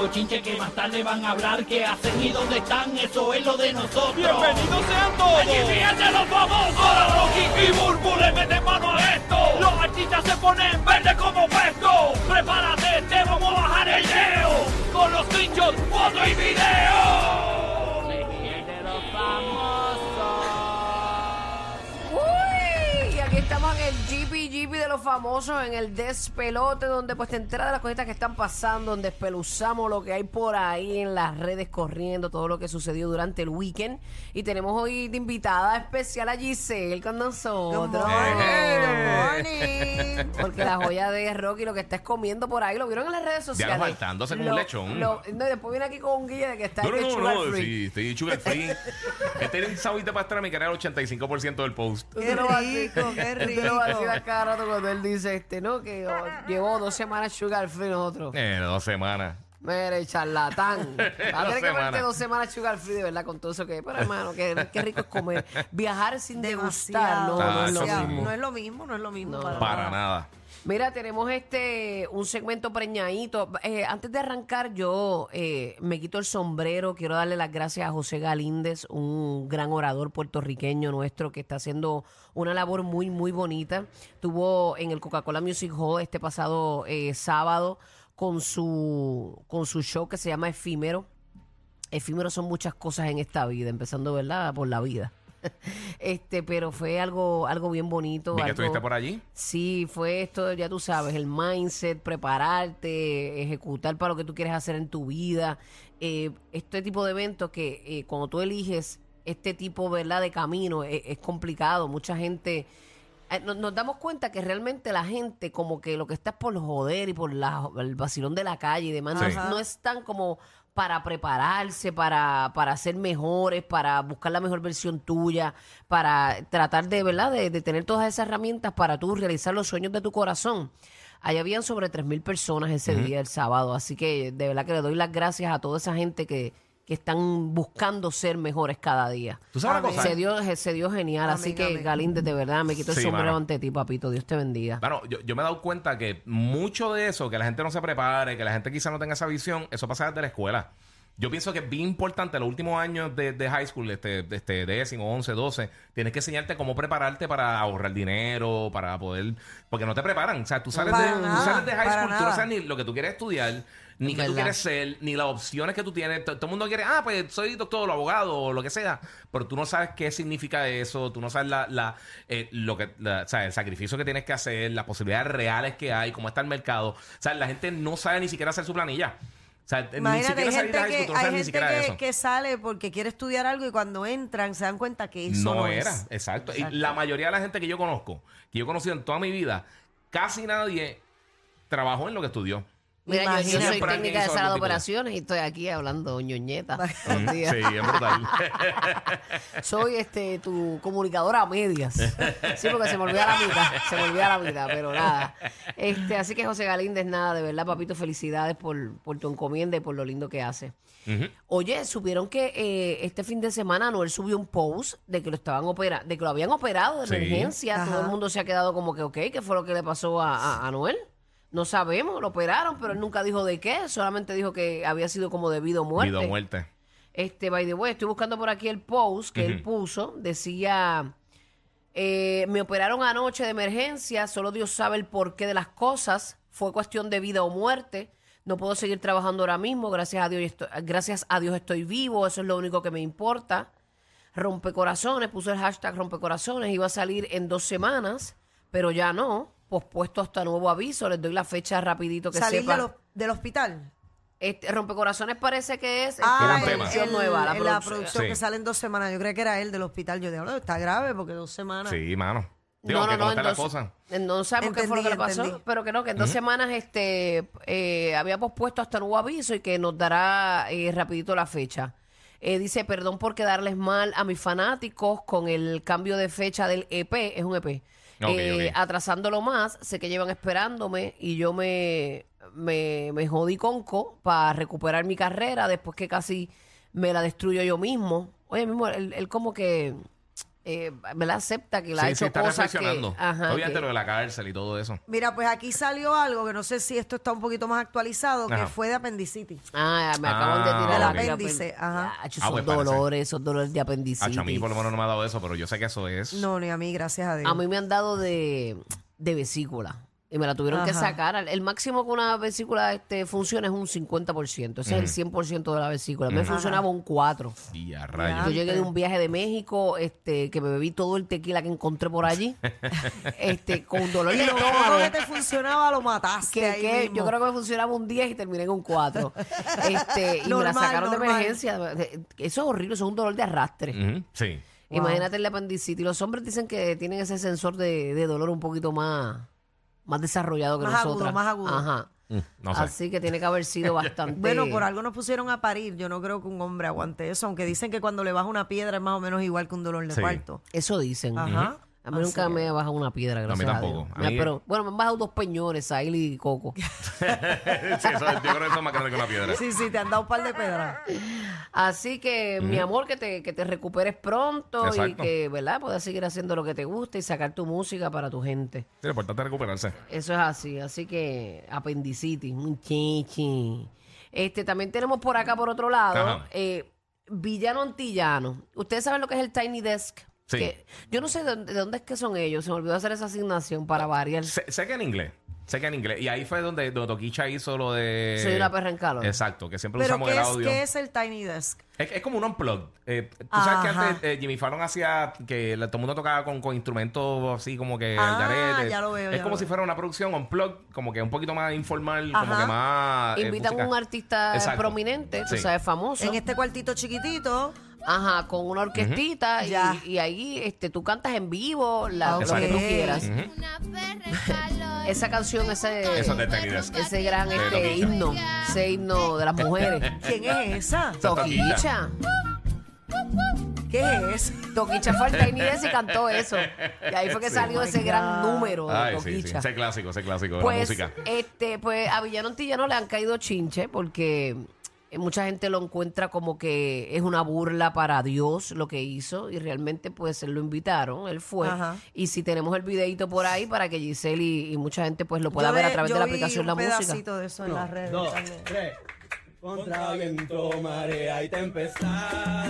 bochinche que más tarde van a hablar. ¿Qué hacen y dónde están? Eso es lo de nosotros. ¡Bienvenidos sean todos! ¡Aquí fíjense los famosos! Ahora Rocky y Burbu le meten mano a esto. Los artistas se ponen verde como puesto. Prepárate, te vamos a bajar el leo. Con los screenshots, foto y video. de los famosos. Uy, y aquí estamos en el GP de los famosos, en el despelote, donde pues te enteras de las cositas que están pasando, donde espeluzamos lo que hay por ahí en las redes corriendo, todo lo que sucedió durante el weekend. Y tenemos hoy de invitada especial a Giselle con nosotros. Porque la joya de Rocky lo que está es comiendo por ahí, lo vieron en las redes sociales. Ya saltándose como un lechón. lo- no, y después viene aquí con un guía de que está No, en no, el no, sugar no, free. sí, estoy sugar free. este un sabito para estar me queda el 85% del post. Qué rico, qué tú te lo vas a decir rico. Rato cuando él dice, este, ¿no? Que oh, llevó dos semanas sugar free nosotros. Eh, dos semanas. Mire, charlatán. Va a Dos tener que verte semanas. dos semanas sugar free, de verdad, con todo eso que... Pero, hermano, qué, qué rico es comer. Viajar sin degustar, no, Demasiado. no es lo mismo. No es lo mismo, no es lo mismo. No. para, Para nada. nada. Mira, tenemos este un segmento preñadito. Eh, antes de arrancar, yo eh, me quito el sombrero. Quiero darle las gracias a José Galíndez, un gran orador puertorriqueño nuestro que está haciendo una labor muy, muy bonita. Tuvo en el Coca-Cola Music Hall este pasado eh, sábado con su, con su show que se llama Efímero. Efímero son muchas cosas en esta vida, empezando, ¿verdad? Por la vida. este, pero fue algo, algo bien bonito. Vi que estuviste por allí. Sí, fue esto, ya tú sabes, el mindset, prepararte, ejecutar para lo que tú quieres hacer en tu vida. Eh, este tipo de eventos que eh, cuando tú eliges este tipo ¿verdad? de camino es, es complicado. Mucha gente... eh, no- Nos, damos cuenta que realmente la gente como que lo que está es por joder y por la- el vacilón de la calle y demás, Sí. no es tan como para prepararse, para, para ser mejores, para buscar la mejor versión tuya, para tratar de, ¿verdad? De, de tener todas esas herramientas para tú realizar los sueños de tu corazón. Allá habían sobre 3.000 personas ese día, el sábado, así que de verdad que le doy las gracias a toda esa gente que, que están buscando ser mejores cada día. ¿Tú sabes una cosa? Se dio, se dio genial, así que amén. Galíndez, de verdad, me quito el Sí, sombrero mano. ante ti, papito. Dios te bendiga. Bueno, yo, yo me he dado cuenta que mucho de eso, que la gente no se prepare, que la gente quizá no tenga esa visión, eso pasa desde la escuela. Yo pienso que es bien importante los últimos años de, de high school, este, de este décimo, 11, 12, tienes que enseñarte cómo prepararte para ahorrar dinero, para poder... Porque no te preparan. O sea, tú sales, Para de, tú nada, sales de high para school, tú no nada. sabes ni lo que tú quieres estudiar, ni qué tú quieres ser, ni las opciones que tú tienes. Todo el mundo quiere, ah, pues soy doctor o abogado o lo que sea, pero tú no sabes qué significa eso, tú no sabes la, la, eh, lo que, la- o sea, el sacrificio que tienes que hacer, las posibilidades reales que hay, cómo está el mercado. O sea, la gente no sabe ni siquiera hacer su planilla. O sea, ni Imagínate, hay siquiera de gente, que, hay ni gente que, eso. que sale porque quiere estudiar algo y cuando entran se dan cuenta que eso no, no es. era, exacto. Y la mayoría de la gente que yo conozco, que yo he conocido en toda mi vida, casi nadie trabajó en lo que estudió. Mira, yo, soy Siempre técnica de alguien hizo sala de operaciones y estoy aquí hablando ñoñeta. todos los días. Sí, es brutal. Soy este tu comunicadora a medias. Sí, porque se me olvida la mitad, se me olvida la mitad, pero nada. Este, así que José Galíndez, nada, de verdad, papito, felicidades por, por tu encomienda y por lo lindo que hace. Ujú. Oye, supieron que eh, este fin de semana Anuel subió un post de que lo estaban operando, de que lo habían operado de Sí. emergencia. Ajá. Todo el mundo se ha quedado como que, ok, ¿qué fue lo que le pasó a, a Anuel? No sabemos, lo operaron, pero él nunca dijo de qué, solamente dijo que había sido como debido a muerte. Vida o muerte. Este, by the way, estoy buscando por aquí el post que él puso. Decía, eh, me operaron anoche de emergencia, solo Dios sabe el porqué de las cosas. Fue cuestión de vida o muerte. No puedo seguir trabajando ahora mismo. Gracias a Dios, estoy, gracias a Dios estoy vivo. Eso es lo único que me importa. Rompecorazones, puso el hashtag rompecorazones. Iba a salir en dos semanas, pero ya no. Pospuesto hasta nuevo aviso. Les doy la fecha rapidito que Salir sepa. de los- del hospital. Este, rompecorazones parece que es este, Ah, la el- producción el- nueva. La el- producción. producción Sí. que sale en dos semanas. Yo creo que era él del hospital. Yo digo, está grave porque dos semanas. Sí, mano. Digo, No, que no, no, cómo está la cosa. no sabemos qué fue lo que le Entendí, pasó, entendí. pero que no, que en dos semanas este eh, había pospuesto hasta nuevo aviso y que nos dará eh, rapidito la fecha. Eh, dice, perdón por quedarles mal a mis fanáticos con el cambio de fecha del EP, es un EP. Eh. Atrasándolo más, sé que llevan esperándome y yo me, me, me jodí conco para recuperar mi carrera después que casi me la destruyo yo mismo. Oye, mismo, él, él como que eh, ¿verdad? acepta que la ha Sí, hecho sí, está cosas que... reflexionando. Ajá, Obviamente que- lo de la cárcel y todo eso. Mira, pues aquí salió algo que no sé si esto está un poquito más actualizado, que Ajá. fue de apendicitis. Ah, me acaban de Ah, tirar Del ok. la apéndice, ajá. Ya, esos Ah, pues parece. dolores, esos dolores de apendicitis. A mí por lo menos no me ha dado eso, pero yo sé que eso es. No, ni a mí, gracias a Dios. A mí me han dado de, de vesícula. Y me la tuvieron que sacar. El máximo que una vesícula este, funciona es un 50%. Ese es el 100% de la vesícula. Me funcionaba un 4%. Y a rayos. Yo llegué de un viaje de México, este, que me bebí todo el tequila que encontré por allí, este, con dolor y de estómago. que te funcionaba lo mataste Que, ahí que mismo. yo creo que me funcionaba un 10 y terminé en un 4. Este, y me la sacaron de emergencia. Eso es horrible, eso es un dolor de arrastre. Ujú, Sí. Wow. Imagínate el apendicitis. Los hombres dicen que tienen ese sensor de, de dolor un poquito más, más desarrollado que Más agudo, más agudo. Ajá. Mm, No sé. Así que tiene que haber sido bastante. Bueno, por algo nos pusieron a parir. Yo no creo que un hombre aguante eso, aunque dicen que cuando le baja una piedra es más o menos igual que un dolor de Sí. parto. Eso dicen. Ajá. A mí nunca Así me ha bajado una piedra, gracias a, tampoco. Dios. A mí- Pero bueno, me han bajado dos peñones, Saili y Coco. sí, eso, yo creo que eso es más grande que una piedra. Sí, sí, te han dado un par de pedras. Así que, mi amor, que te, que te recuperes pronto y Exacto. que, ¿verdad? Puedas seguir haciendo lo que te gusta y sacar tu música para tu gente. Sí, lo importante es recuperarse. Eso es así. Así que, apendicitis, un chichi. Este, también tenemos por acá, por otro lado, Ajá. eh, Villano Antillano. ¿Ustedes saben lo que es el Tiny Desk? Sí. Que- yo no sé de dónde, de dónde es que son ellos. Se me olvidó hacer esa asignación para variar. Sé, sé que en inglés. Sé que en inglés. Y ahí fue donde, donde Toquicha hizo lo de. Soy una perra en calor. Exacto, que siempre Pero usamos ¿qué el es, audio. ¿qué es el Tiny Desk? Es, es como un unplug. Eh, Tú sabes que antes eh, Jimmy Fallon hacía que la- todo el mundo tocaba con, con instrumentos así como que Ah, garete. ya lo veo, Es ya como lo si veo. fuera una producción unplug, como que un poquito más informal, como que más. eh, Invitan a un artista Exacto. prominente, tú Sí. sabes, famoso. En este cuartito chiquitito. Ajá, con una orquestita y, Ya. y ahí este, tú cantas en vivo la, Ok. lo que tú quieras. Esa canción, ese, Eso ese gran De este, himno, ese himno de las mujeres. ¿Quién es esa? Toquicha. ¿Qué es? Toquicha fue el Tiny Desk y cantó eso. Y ahí fue que Sí. salió Oh ese gran God. número de Ay, sí, sí. Toquicha. Ese clásico, ese clásico de la Pues, música. este, pues a Villano Antillano le han caído chinche porque eh, mucha gente lo encuentra como que es una burla para Dios lo que hizo y realmente pues él lo invitaron, él fue. Ajá. Y si tenemos el videito por ahí para que Giselle y, y mucha gente pues lo pueda Yo ver a través de la aplicación un La Música. pedacito de eso en las redes. dos, tres. Contra viento, marea y tempestad.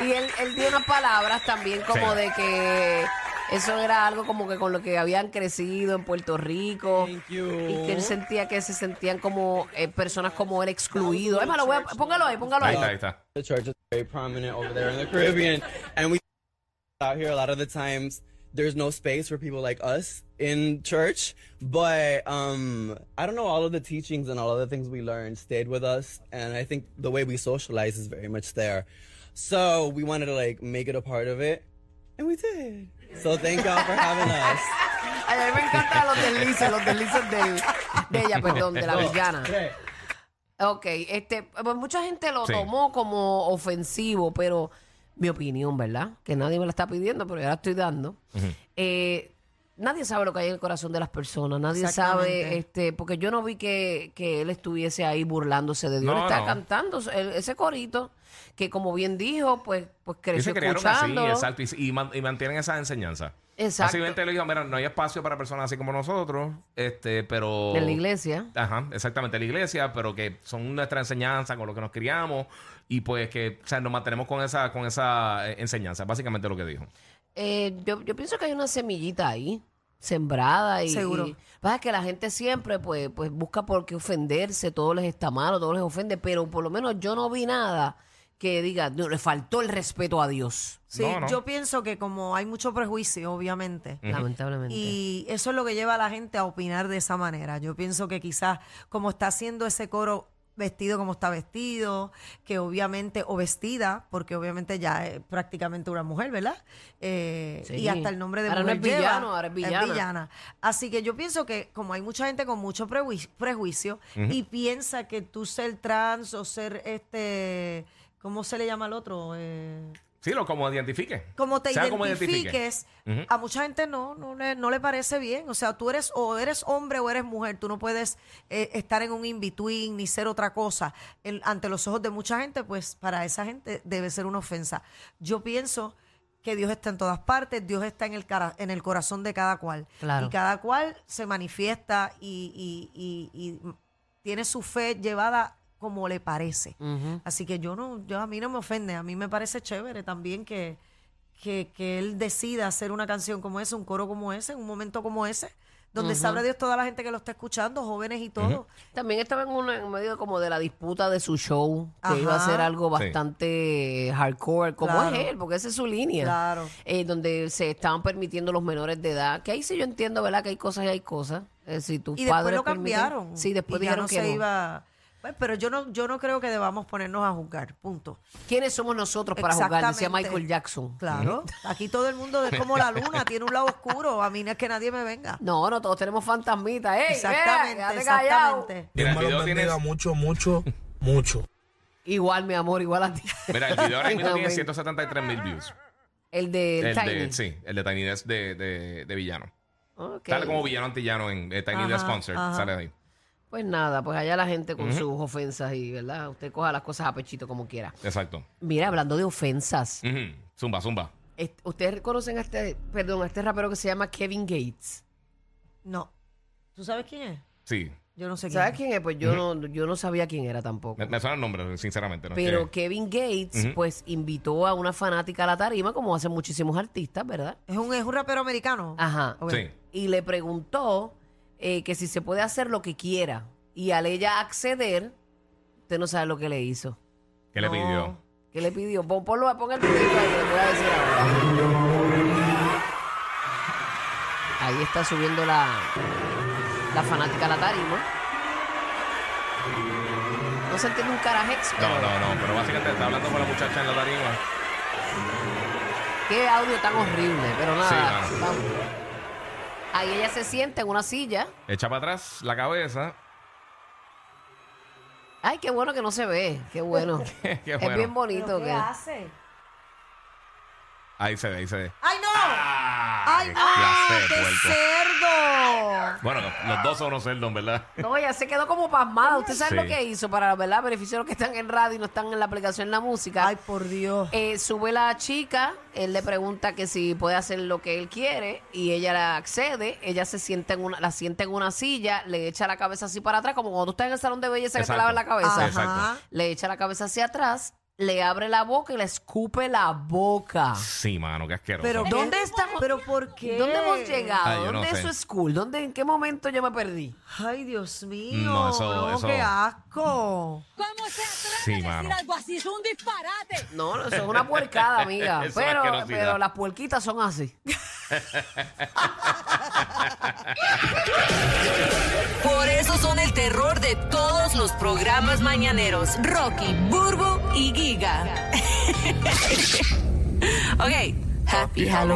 Y él, él dio unas palabras también como Sí. de que eso era algo como que con lo que habían crecido en Puerto Rico Thank you. y que él sentía que se sentían como eh, personas como él excluidos. Es más, lo voy a- póngalo ahí, póngalo Ahí ahí. está, ahí está. The church is very prominent over there in the Caribbean, and we out here a lot of the times. There's no space for people like us in church, but um, I don't know. All of the teachings and all of the things we learned stayed with us, and I think the way we socialize is very much there. So we wanted to like make it a part of it, and we did. So thank y'all for having us. Ay, a mí me encantan los deslices, los deslices de, de ella, perdón, de la villana. Ok, este, pues mucha gente lo Sí. tomó como ofensivo, pero mi opinión, ¿verdad? Que nadie me la está pidiendo, pero ya la estoy dando. Eh, nadie sabe lo que hay en el corazón de las personas, nadie sabe, este, porque yo no vi que, que él estuviese ahí burlándose de Dios, No, él está no. cantando el- ese corito que como bien dijo, pues, pues Y creció se crearon así, escuchando. exacto. Y, y man- y mantienen esa enseñanza. Exacto. Básicamente le digo, mira, no hay espacio para personas así como nosotros, este, pero... En la iglesia. Ajá, exactamente, la iglesia, pero que son nuestra enseñanza, con lo que nos criamos, y pues que, o sea, nos mantenemos con esa, con esa eh, enseñanza, básicamente lo que dijo. Eh, yo, yo pienso que hay una semillita ahí, sembrada y... Seguro. y- pasa que la gente siempre pues, pues busca por qué ofenderse, todo les está malo, todo les ofende, pero por lo menos yo no vi nada que diga, no, le faltó el respeto a Dios, Sí, No, no. yo pienso que como hay mucho prejuicio, obviamente. lamentablemente. Y eso es lo que lleva a la gente a opinar de esa manera. Yo pienso que quizás como está haciendo ese coro vestido como está vestido, que obviamente, o vestida, porque obviamente ya es prácticamente una mujer, ¿verdad? Eh, Sí. Y hasta el nombre de Ahora no mujer es lleva, villano, ahora es villana. Así que yo pienso que como hay mucha gente con mucho prejuicio, prejuicio y piensa que tú ser trans o ser este, ¿cómo se le llama al otro? Eh, Sí, lo como identifique. como te Sea como identifique. identifiques, a mucha gente no, no le, no le parece bien. O sea, tú eres o eres hombre o eres mujer. Tú no puedes eh, estar en un in-between ni ser otra cosa. El- ante los ojos de mucha gente, pues para esa gente debe ser una ofensa. Yo pienso que Dios está en todas partes, Dios está en el, cara- en el corazón de cada cual. Claro. Y cada cual se manifiesta y, y- y- y tiene su fe llevada como le parece. Así que yo no, yo a mí no me ofende, a mí me parece chévere también que, que, que él decida hacer una canción como esa, un coro como ese, en un momento como ese, donde sabrá Dios toda la gente que lo está escuchando, jóvenes y todo. También estaba en, una- en medio como de la disputa de su show, que Ajá. iba a ser algo Sí. bastante hardcore, como Claro. es él, porque esa es su línea. Claro. Eh, donde se estaban permitiendo los menores de edad, que ahí sí yo entiendo, ¿verdad? Que hay cosas y hay cosas. Eh, si tus Y después lo permiten- cambiaron. Sí, después y ya dijeron no que se no. iba. Pues, pero yo no, yo no creo que debamos ponernos a juzgar, punto. ¿Quiénes somos nosotros para jugar? Decía. Michael Jackson. Claro, aquí todo el mundo es como la luna, tiene un lado oscuro, a mí no es que nadie me venga. No, no, todos tenemos fantasmitas. ¡Ey, Exactamente, exactamente. Dios el me los bendiga mucho, mucho, mucho. Igual, mi amor, igual a ti. mira, el video ahora mismo tiene Amén. 173 mil views. El de El Tiny. de, sí, el de Tiny Desk de, de, de villano. Ok. Sale como villano antillano en eh, Tiny Desk Concert. ajá. Sale ahí. Pues nada, pues allá la gente con sus ofensas y, ¿verdad? Usted coja las cosas a pechito como quiera. Exacto. Mira, hablando de ofensas, Ujú. Zumba, zumba. est- ¿ustedes conocen a este, perdón, a este rapero que se llama Kevin Gates? No. ¿Tú sabes quién es? Sí. Yo no sé quién ¿Sabes es. quién es? Pues yo, no, yo no sabía quién era tampoco. Me, me suena el nombre, sinceramente. ¿no? Pero Que- Kevin Gates, Ujú. pues, invitó a una fanática a la tarima, como hacen muchísimos artistas, ¿verdad? ¿Es un, es un rapero americano? Ajá. Ok. Sí. Y le preguntó eh, que si se puede hacer lo que quiera. Y al ella acceder, usted no sabe lo que le hizo. ¿Qué le No. pidió? ¿Qué le pidió? Pon, ponlo, pon el video ahí, que le voy a decir ahora. Ahí está subiendo la, la fanática a la tarima. No se entiende un carajex, pero No, no, no. Pero básicamente está hablando con la muchacha en la tarima. qué audio tan horrible. Pero nada, Sí, mano. vamos. Ahí ella se sienta en una silla. Echa para atrás la cabeza. Ay, qué bueno que no se ve. Qué bueno. Qué Es bueno. bien bonito. ¿Pero qué que- hace? Ahí se ve, ahí se ve. ¡Ay, no! ¡Ah! ¡Ay, qué ah, clase de qué puerco! Bueno, los dos son unos cerdos, ¿verdad? No, ella se quedó como pasmada. ¿Usted sabe Sí. lo que hizo para, ¿verdad? Beneficio de los que están en radio y no están en la aplicación La Música. Ay, por Dios. Eh, sube la chica, él le pregunta que si puede hacer lo que él quiere y ella la accede, ella se sienta en una, la sienta en una silla, le echa la cabeza así para atrás, como cuando tú estás en el salón de belleza que te Exacto. lavan la cabeza. Ajá. Exacto. Le echa la cabeza hacia atrás, le abre la boca y le escupe la boca. Sí, mano, qué asqueroso. Pero ¿Dónde estamos? ¿Pero por qué? ¿Dónde hemos llegado? Ay, yo no ¿Dónde sé. eso es cool? ¿Dónde, ¿En qué momento yo me perdí? Ay, Dios mío. No, eso- eso- qué asco. ¿Cómo se atreve Sí, a decir mano. algo así? Es un disparate. No, no, eso es una puercada, amiga. Pero, asquerosidad. pero las puerquitas son así. Por eso son el terror de todos los programas mañaneros. Rocky, Burbo y Giga. ok, happy Halloween.